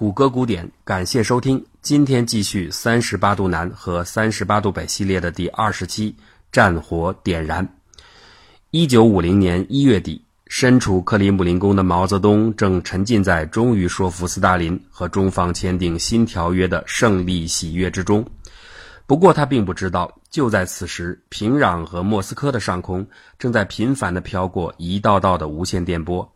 谷歌古典，感谢收听。今天继续三十八度南和三十八度北系列的第二十期，战火点燃。一九五零年一月底，身处克里姆林宫的毛泽东正沉浸在终于说服斯大林和中方签订新条约的胜利喜悦之中。不过，他并不知道，就在此时，平壤和莫斯科的上空正在频繁地飘过一道道的无线电波。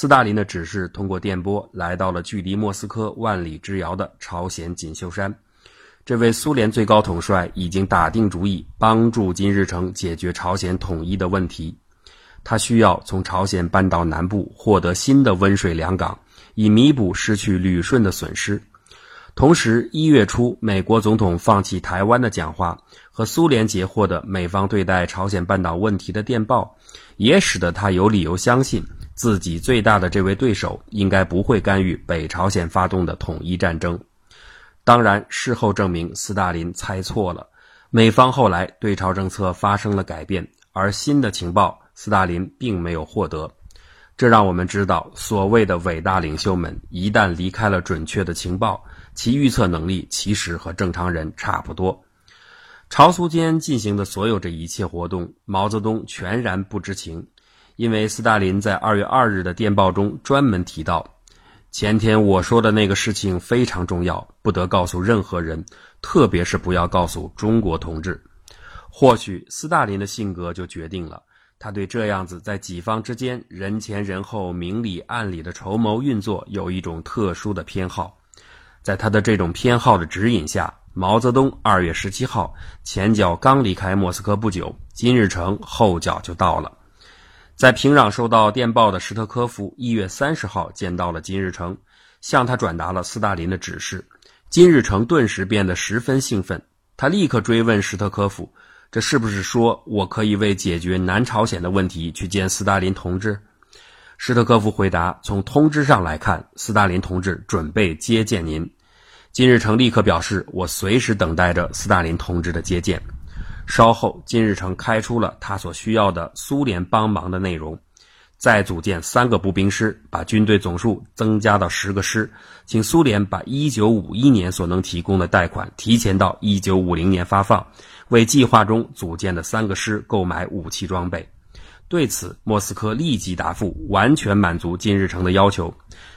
斯大林的指示通过电波来到了距离莫斯科万里之遥的朝鲜锦绣山。这位苏联最高统帅已经打定主意帮助金日成解决朝鲜统一的问题。他需要从朝鲜半岛南部获得新的温水良港，以弥补失去旅顺的损失。同时，一月初美国总统放弃台湾的讲话和苏联截获的美方对待朝鲜半岛问题的电报，也使得他有理由相信。自己最大的这位对手应该不会干预北朝鲜发动的统一战争。当然，事后证明斯大林猜错了，美方后来对朝政策发生了改变，而新的情报斯大林并没有获得。这让我们知道，所谓的伟大领袖们一旦离开了准确的情报，其预测能力其实和正常人差不多。朝苏间进行的所有这一切活动，毛泽东全然不知情。因为斯大林在二月二日的电报中专门提到，前天我说的那个事情非常重要，不得告诉任何人，特别是不要告诉中国同志。或许斯大林的性格就决定了，他对这样子在己方之间人前人后、明里暗里的筹谋运作有一种特殊的偏好。在他的这种偏好的指引下，毛泽东二月十七号前脚刚离开莫斯科不久，金日成后脚就到了。在平壤收到电报的史特科夫，一月三十号见到了金日成，向他转达了斯大林的指示。金日成顿时变得十分兴奋，他立刻追问史特科夫：“这是不是说我可以为解决南朝鲜的问题去见斯大林同志？”史特科夫回答：“从通知上来看，斯大林同志准备接见您。”金日成立刻表示：“我随时等待着斯大林同志的接见。”稍后，金日成开出了他所需要的苏联帮忙的内容：再组建三个步兵师，把军队总数增加到十个师，请苏联把1951年所能提供的贷款提前到1950年发放，为计划中组建的三个师购买武器装备。对此，莫斯科立即答复，完全满足金日成的要求。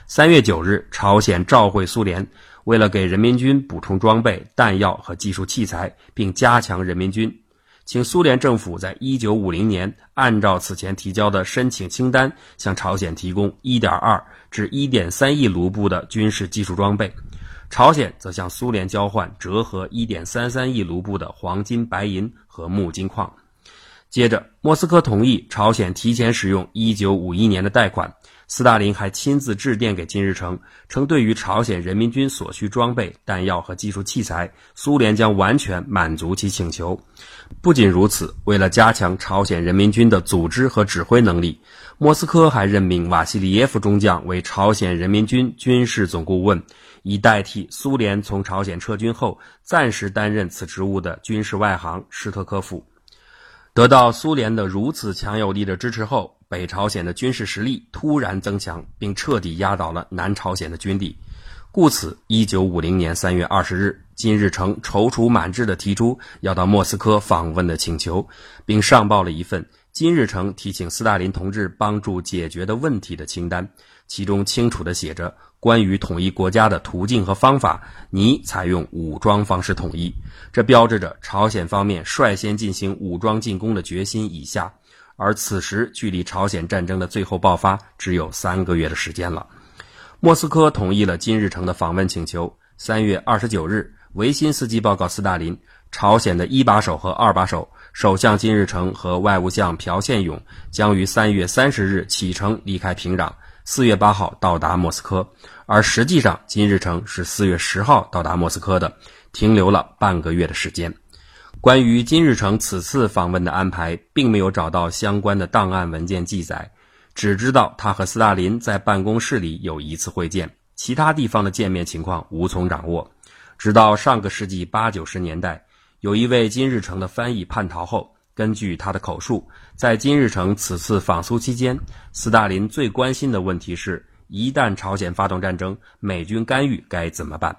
三月九日，朝鲜召会苏联。为了给人民军补充装备、弹药和技术器材，并加强人民军，请苏联政府在1950年按照此前提交的申请清单，向朝鲜提供1.2至1.3亿卢布的军事技术装备，朝鲜则向苏联交换折合1.33亿卢布的黄金、白银和钼金矿。接着，莫斯科同意朝鲜提前使用1951年的贷款。斯大林还亲自致电给金日成，称对于朝鲜人民军所需装备、弹药和技术器材，苏联将完全满足其请求。不仅如此，为了加强朝鲜人民军的组织和指挥能力，莫斯科还任命瓦西里耶夫中将为朝鲜人民军军事总顾问，以代替苏联从朝鲜撤军后暂时担任此职务的军事外行施特科夫。得到苏联的如此强有力的支持后，北朝鲜的军事实力突然增强，并彻底压倒了南朝鲜的军力。故此，一九五零年三月二十日，金日成踌躇满志地提出要到莫斯科访问的请求，并上报了一份金日成提请斯大林同志帮助解决的问题的清单，其中清楚地写着。关于统一国家的途径和方法，你采用武装方式统一，这标志着朝鲜方面率先进行武装进攻的决心已下。而此时距离朝鲜战争的最后爆发只有三个月的时间了。莫斯科同意了金日成的访问请求。三月二十九日，维新斯基报告斯大林，朝鲜的一把手和二把手，首相金日成和外务相朴宪勇将于三月三十日启程离开平壤。四月八号到达莫斯科，而实际上金日成是四月十号到达莫斯科的，停留了半个月的时间。关于金日成此次访问的安排，并没有找到相关的档案文件记载，只知道他和斯大林在办公室里有一次会见，其他地方的见面情况无从掌握。直到上个世纪八九十年代，有一位金日成的翻译叛逃后。根据他的口述，在金日成此次访苏期间，斯大林最关心的问题是一旦朝鲜发动战争，美军干预该怎么办？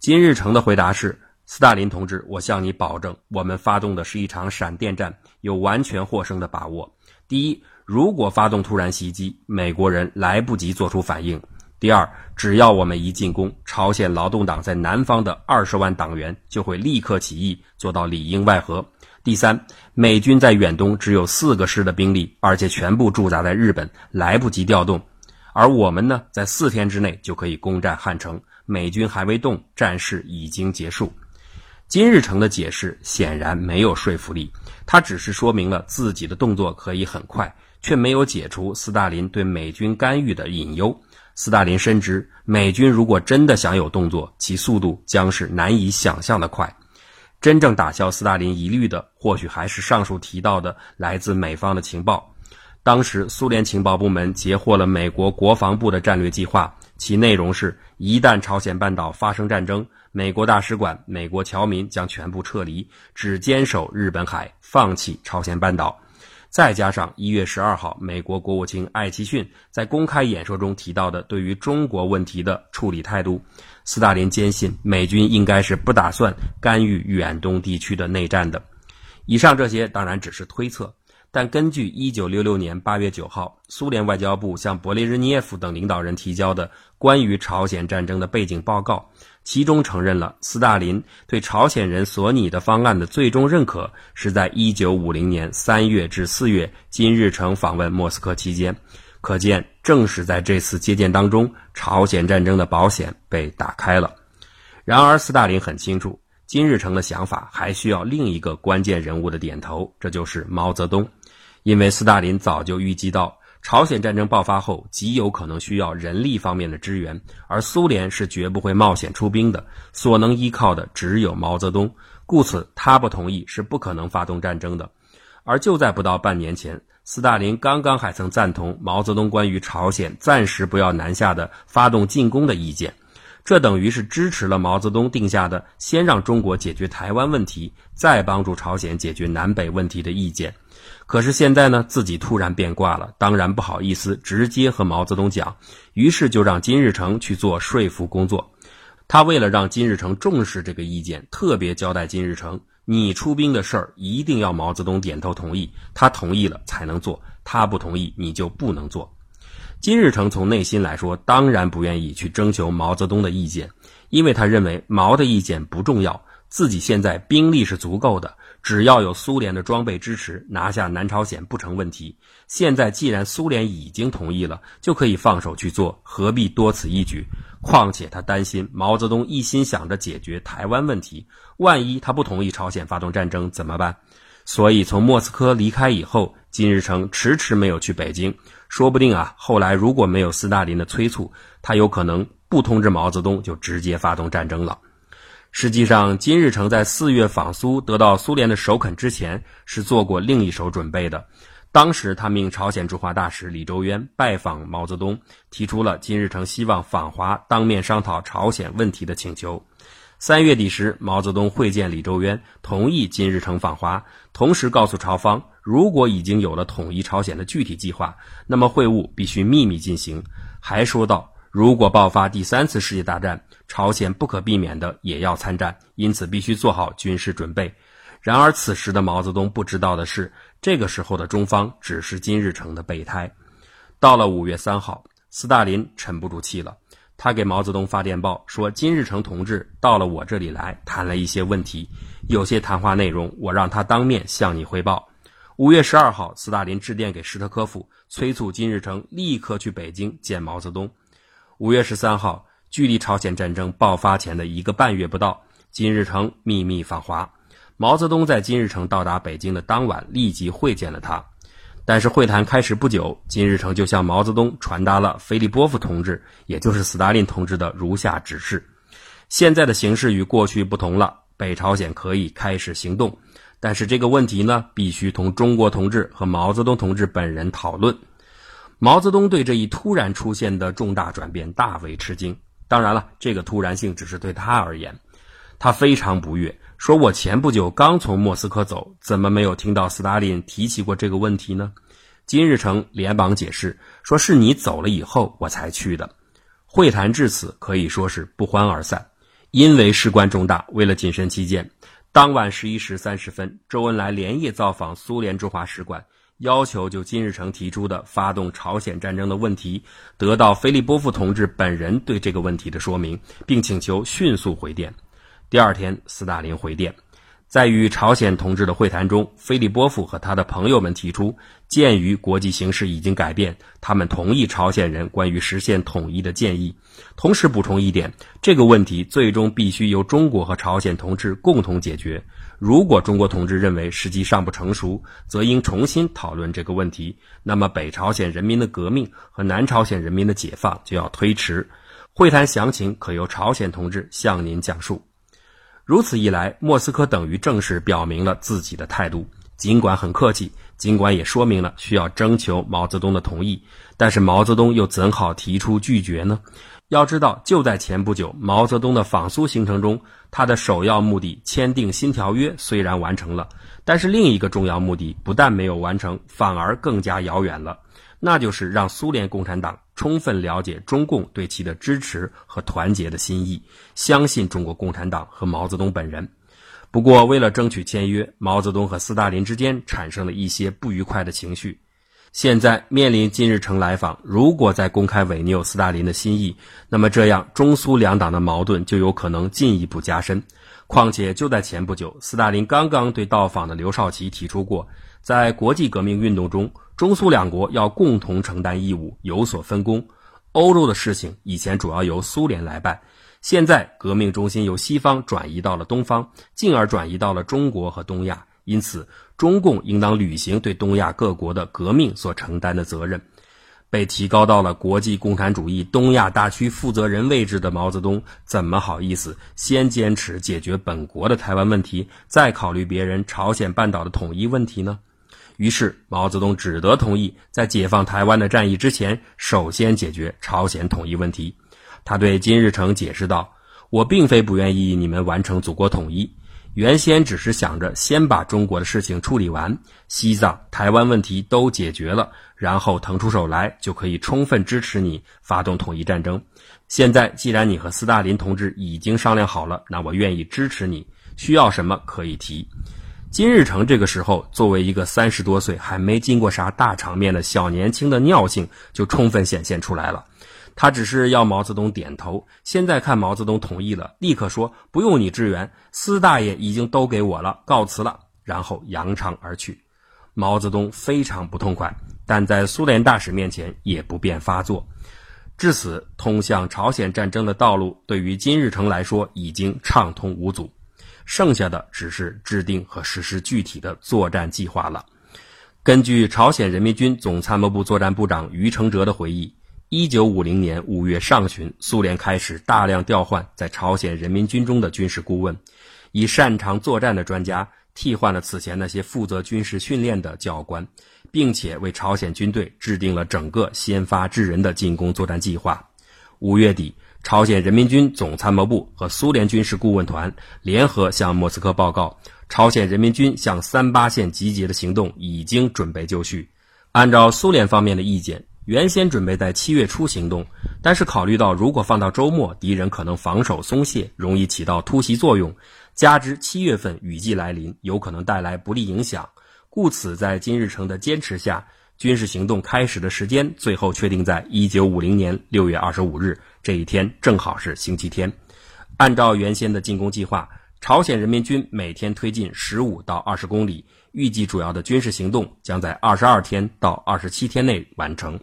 金日成的回答是：斯大林同志，我向你保证，我们发动的是一场闪电战，有完全获胜的把握。第一，如果发动突然袭击，美国人来不及做出反应；第二，只要我们一进攻，朝鲜劳动党在南方的二十万党员就会立刻起义，做到里应外合。第三，美军在远东只有四个师的兵力，而且全部驻扎在日本，来不及调动。而我们呢，在四天之内就可以攻占汉城，美军还未动，战事已经结束。金日成的解释显然没有说服力，他只是说明了自己的动作可以很快，却没有解除斯大林对美军干预的隐忧。斯大林深知，美军如果真的想有动作，其速度将是难以想象的快。真正打消斯大林疑虑的，或许还是上述提到的来自美方的情报。当时，苏联情报部门截获了美国国防部的战略计划，其内容是：一旦朝鲜半岛发生战争。美国大使馆、美国侨民将全部撤离，只坚守日本海，放弃朝鲜半岛。再加上一月十二号，美国国务卿艾奇逊在公开演说中提到的对于中国问题的处理态度，斯大林坚信美军应该是不打算干预远东地区的内战的。以上这些当然只是推测。但根据1966年8月9号苏联外交部向勃列日涅夫等领导人提交的关于朝鲜战争的背景报告，其中承认了斯大林对朝鲜人所拟的方案的最终认可是在1950年3月至4月金日成访问莫斯科期间。可见，正是在这次接见当中，朝鲜战争的保险被打开了。然而，斯大林很清楚，金日成的想法还需要另一个关键人物的点头，这就是毛泽东。因为斯大林早就预计到朝鲜战争爆发后极有可能需要人力方面的支援，而苏联是绝不会冒险出兵的，所能依靠的只有毛泽东，故此他不同意是不可能发动战争的。而就在不到半年前，斯大林刚刚还曾赞同毛泽东关于朝鲜暂时不要南下的发动进攻的意见，这等于是支持了毛泽东定下的先让中国解决台湾问题，再帮助朝鲜解决南北问题的意见。可是现在呢，自己突然变卦了，当然不好意思直接和毛泽东讲，于是就让金日成去做说服工作。他为了让金日成重视这个意见，特别交代金日成：你出兵的事儿一定要毛泽东点头同意，他同意了才能做，他不同意你就不能做。金日成从内心来说，当然不愿意去征求毛泽东的意见，因为他认为毛的意见不重要，自己现在兵力是足够的。只要有苏联的装备支持，拿下南朝鲜不成问题。现在既然苏联已经同意了，就可以放手去做，何必多此一举？况且他担心毛泽东一心想着解决台湾问题，万一他不同意朝鲜发动战争怎么办？所以从莫斯科离开以后，金日成迟迟没有去北京。说不定啊，后来如果没有斯大林的催促，他有可能不通知毛泽东就直接发动战争了。实际上，金日成在四月访苏得到苏联的首肯之前，是做过另一手准备的。当时，他命朝鲜驻华大使李周渊拜访毛泽东，提出了金日成希望访华当面商讨朝鲜问题的请求。三月底时，毛泽东会见李周渊，同意金日成访华，同时告诉朝方，如果已经有了统一朝鲜的具体计划，那么会晤必须秘密进行。还说道。如果爆发第三次世界大战，朝鲜不可避免的也要参战，因此必须做好军事准备。然而，此时的毛泽东不知道的是，这个时候的中方只是金日成的备胎。到了五月三号，斯大林沉不住气了，他给毛泽东发电报说：“金日成同志到了我这里来，谈了一些问题，有些谈话内容我让他当面向你汇报。”五月十二号，斯大林致电给施特科夫，催促金日成立刻去北京见毛泽东。五月十三号，距离朝鲜战争爆发前的一个半月不到，金日成秘密访华。毛泽东在金日成到达北京的当晚立即会见了他。但是会谈开始不久，金日成就向毛泽东传达了菲利波夫同志，也就是斯大林同志的如下指示：现在的形势与过去不同了，北朝鲜可以开始行动，但是这个问题呢，必须同中国同志和毛泽东同志本人讨论。毛泽东对这一突然出现的重大转变大为吃惊。当然了，这个突然性只是对他而言，他非常不悦，说：“我前不久刚从莫斯科走，怎么没有听到斯大林提起过这个问题呢？”金日成连忙解释说：“是你走了以后我才去的。”会谈至此可以说是不欢而散。因为事关重大，为了谨慎起见，当晚十一时三十分，周恩来连夜造访苏联驻华使馆。要求就金日成提出的发动朝鲜战争的问题，得到菲利波夫同志本人对这个问题的说明，并请求迅速回电。第二天，斯大林回电。在与朝鲜同志的会谈中，菲利波夫和他的朋友们提出，鉴于国际形势已经改变，他们同意朝鲜人关于实现统一的建议。同时补充一点，这个问题最终必须由中国和朝鲜同志共同解决。如果中国同志认为时机尚不成熟，则应重新讨论这个问题。那么，北朝鲜人民的革命和南朝鲜人民的解放就要推迟。会谈详情可由朝鲜同志向您讲述。如此一来，莫斯科等于正式表明了自己的态度，尽管很客气，尽管也说明了需要征求毛泽东的同意，但是毛泽东又怎好提出拒绝呢？要知道，就在前不久，毛泽东的访苏行程中，他的首要目的签订新条约虽然完成了，但是另一个重要目的不但没有完成，反而更加遥远了。那就是让苏联共产党充分了解中共对其的支持和团结的心意，相信中国共产党和毛泽东本人。不过，为了争取签约，毛泽东和斯大林之间产生了一些不愉快的情绪。现在面临金日成来访，如果再公开违拗斯大林的心意，那么这样中苏两党的矛盾就有可能进一步加深。况且就在前不久，斯大林刚刚对到访的刘少奇提出过，在国际革命运动中。中苏两国要共同承担义务，有所分工。欧洲的事情以前主要由苏联来办，现在革命中心由西方转移到了东方，进而转移到了中国和东亚。因此，中共应当履行对东亚各国的革命所承担的责任。被提高到了国际共产主义东亚大区负责人位置的毛泽东，怎么好意思先坚持解决本国的台湾问题，再考虑别人朝鲜半岛的统一问题呢？于是，毛泽东只得同意在解放台湾的战役之前，首先解决朝鲜统一问题。他对金日成解释道：“我并非不愿意你们完成祖国统一，原先只是想着先把中国的事情处理完，西藏、台湾问题都解决了，然后腾出手来就可以充分支持你发动统一战争。现在既然你和斯大林同志已经商量好了，那我愿意支持你，需要什么可以提。”金日成这个时候，作为一个三十多岁还没经过啥大场面的小年轻的尿性就充分显现出来了。他只是要毛泽东点头。现在看毛泽东同意了，立刻说不用你支援，司大爷已经都给我了，告辞了。然后扬长而去。毛泽东非常不痛快，但在苏联大使面前也不便发作。至此，通向朝鲜战争的道路对于金日成来说已经畅通无阻。剩下的只是制定和实施具体的作战计划了。根据朝鲜人民军总参谋部作战部长于承哲的回忆，一九五零年五月上旬，苏联开始大量调换在朝鲜人民军中的军事顾问，以擅长作战的专家替换了此前那些负责军事训练的教官，并且为朝鲜军队制定了整个先发制人的进攻作战计划。五月底。朝鲜人民军总参谋部和苏联军事顾问团联合向莫斯科报告，朝鲜人民军向三八线集结的行动已经准备就绪。按照苏联方面的意见，原先准备在七月初行动，但是考虑到如果放到周末，敌人可能防守松懈，容易起到突袭作用，加之七月份雨季来临，有可能带来不利影响，故此在金日成的坚持下，军事行动开始的时间最后确定在一九五零年六月二十五日。这一天正好是星期天，按照原先的进攻计划，朝鲜人民军每天推进十五到二十公里，预计主要的军事行动将在二十二天到二十七天内完成。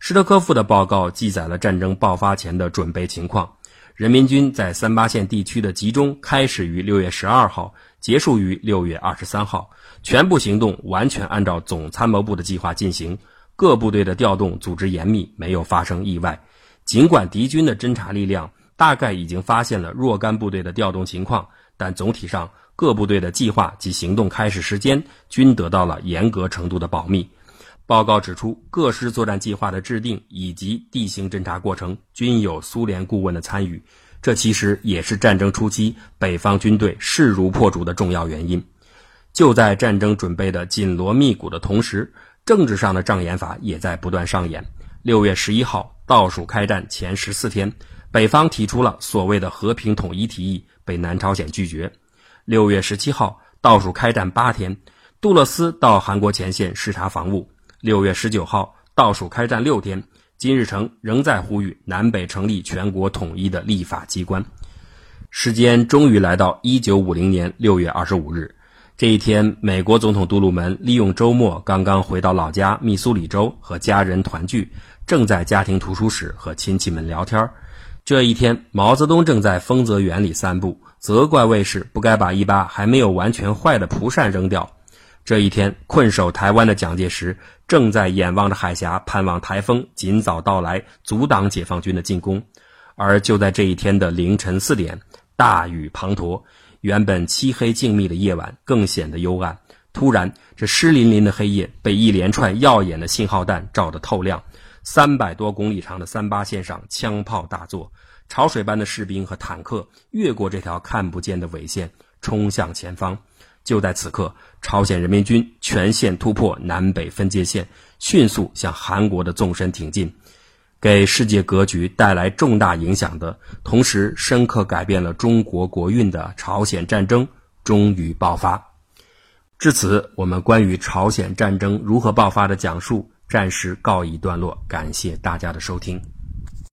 施特科夫的报告记载了战争爆发前的准备情况：人民军在三八线地区的集中开始于六月十二号，结束于六月二十三号，全部行动完全按照总参谋部的计划进行，各部队的调动组织严密，没有发生意外。尽管敌军的侦察力量大概已经发现了若干部队的调动情况，但总体上各部队的计划及行动开始时间均得到了严格程度的保密。报告指出，各师作战计划的制定以及地形侦察过程均有苏联顾问的参与，这其实也是战争初期北方军队势如破竹的重要原因。就在战争准备的紧锣密鼓的同时。政治上的障眼法也在不断上演。六月十一号，倒数开战前十四天，北方提出了所谓的和平统一提议，被南朝鲜拒绝。六月十七号，倒数开战八天，杜勒斯到韩国前线视察防务。六月十九号，倒数开战六天，金日成仍在呼吁南北成立全国统一的立法机关。时间终于来到一九五零年六月二十五日，这一天，美国总统杜鲁门利用周末刚刚回到老家密苏里州和家人团聚，正在家庭图书室和亲戚们聊天。这一天，毛泽东正在丰泽园里散步，责怪卫士不该把一把还没有完全坏的蒲扇扔掉。这一天，困守台湾的蒋介石正在眼望着海峡，盼望台风尽早到来，阻挡解放军的进攻。而就在这一天的凌晨四点。大雨滂沱，原本漆黑静谧的夜晚更显得幽暗。突然，这湿淋淋的黑夜被一连串耀眼的信号弹照得透亮。三百多公里长的三八线上，枪炮大作，潮水般的士兵和坦克越过这条看不见的纬线，冲向前方。就在此刻，朝鲜人民军全线突破南北分界线，迅速向韩国的纵深挺进。给世界格局带来重大影响的同时，深刻改变了中国国运的朝鲜战争终于爆发。至此，我们关于朝鲜战争如何爆发的讲述暂时告一段落。感谢大家的收听。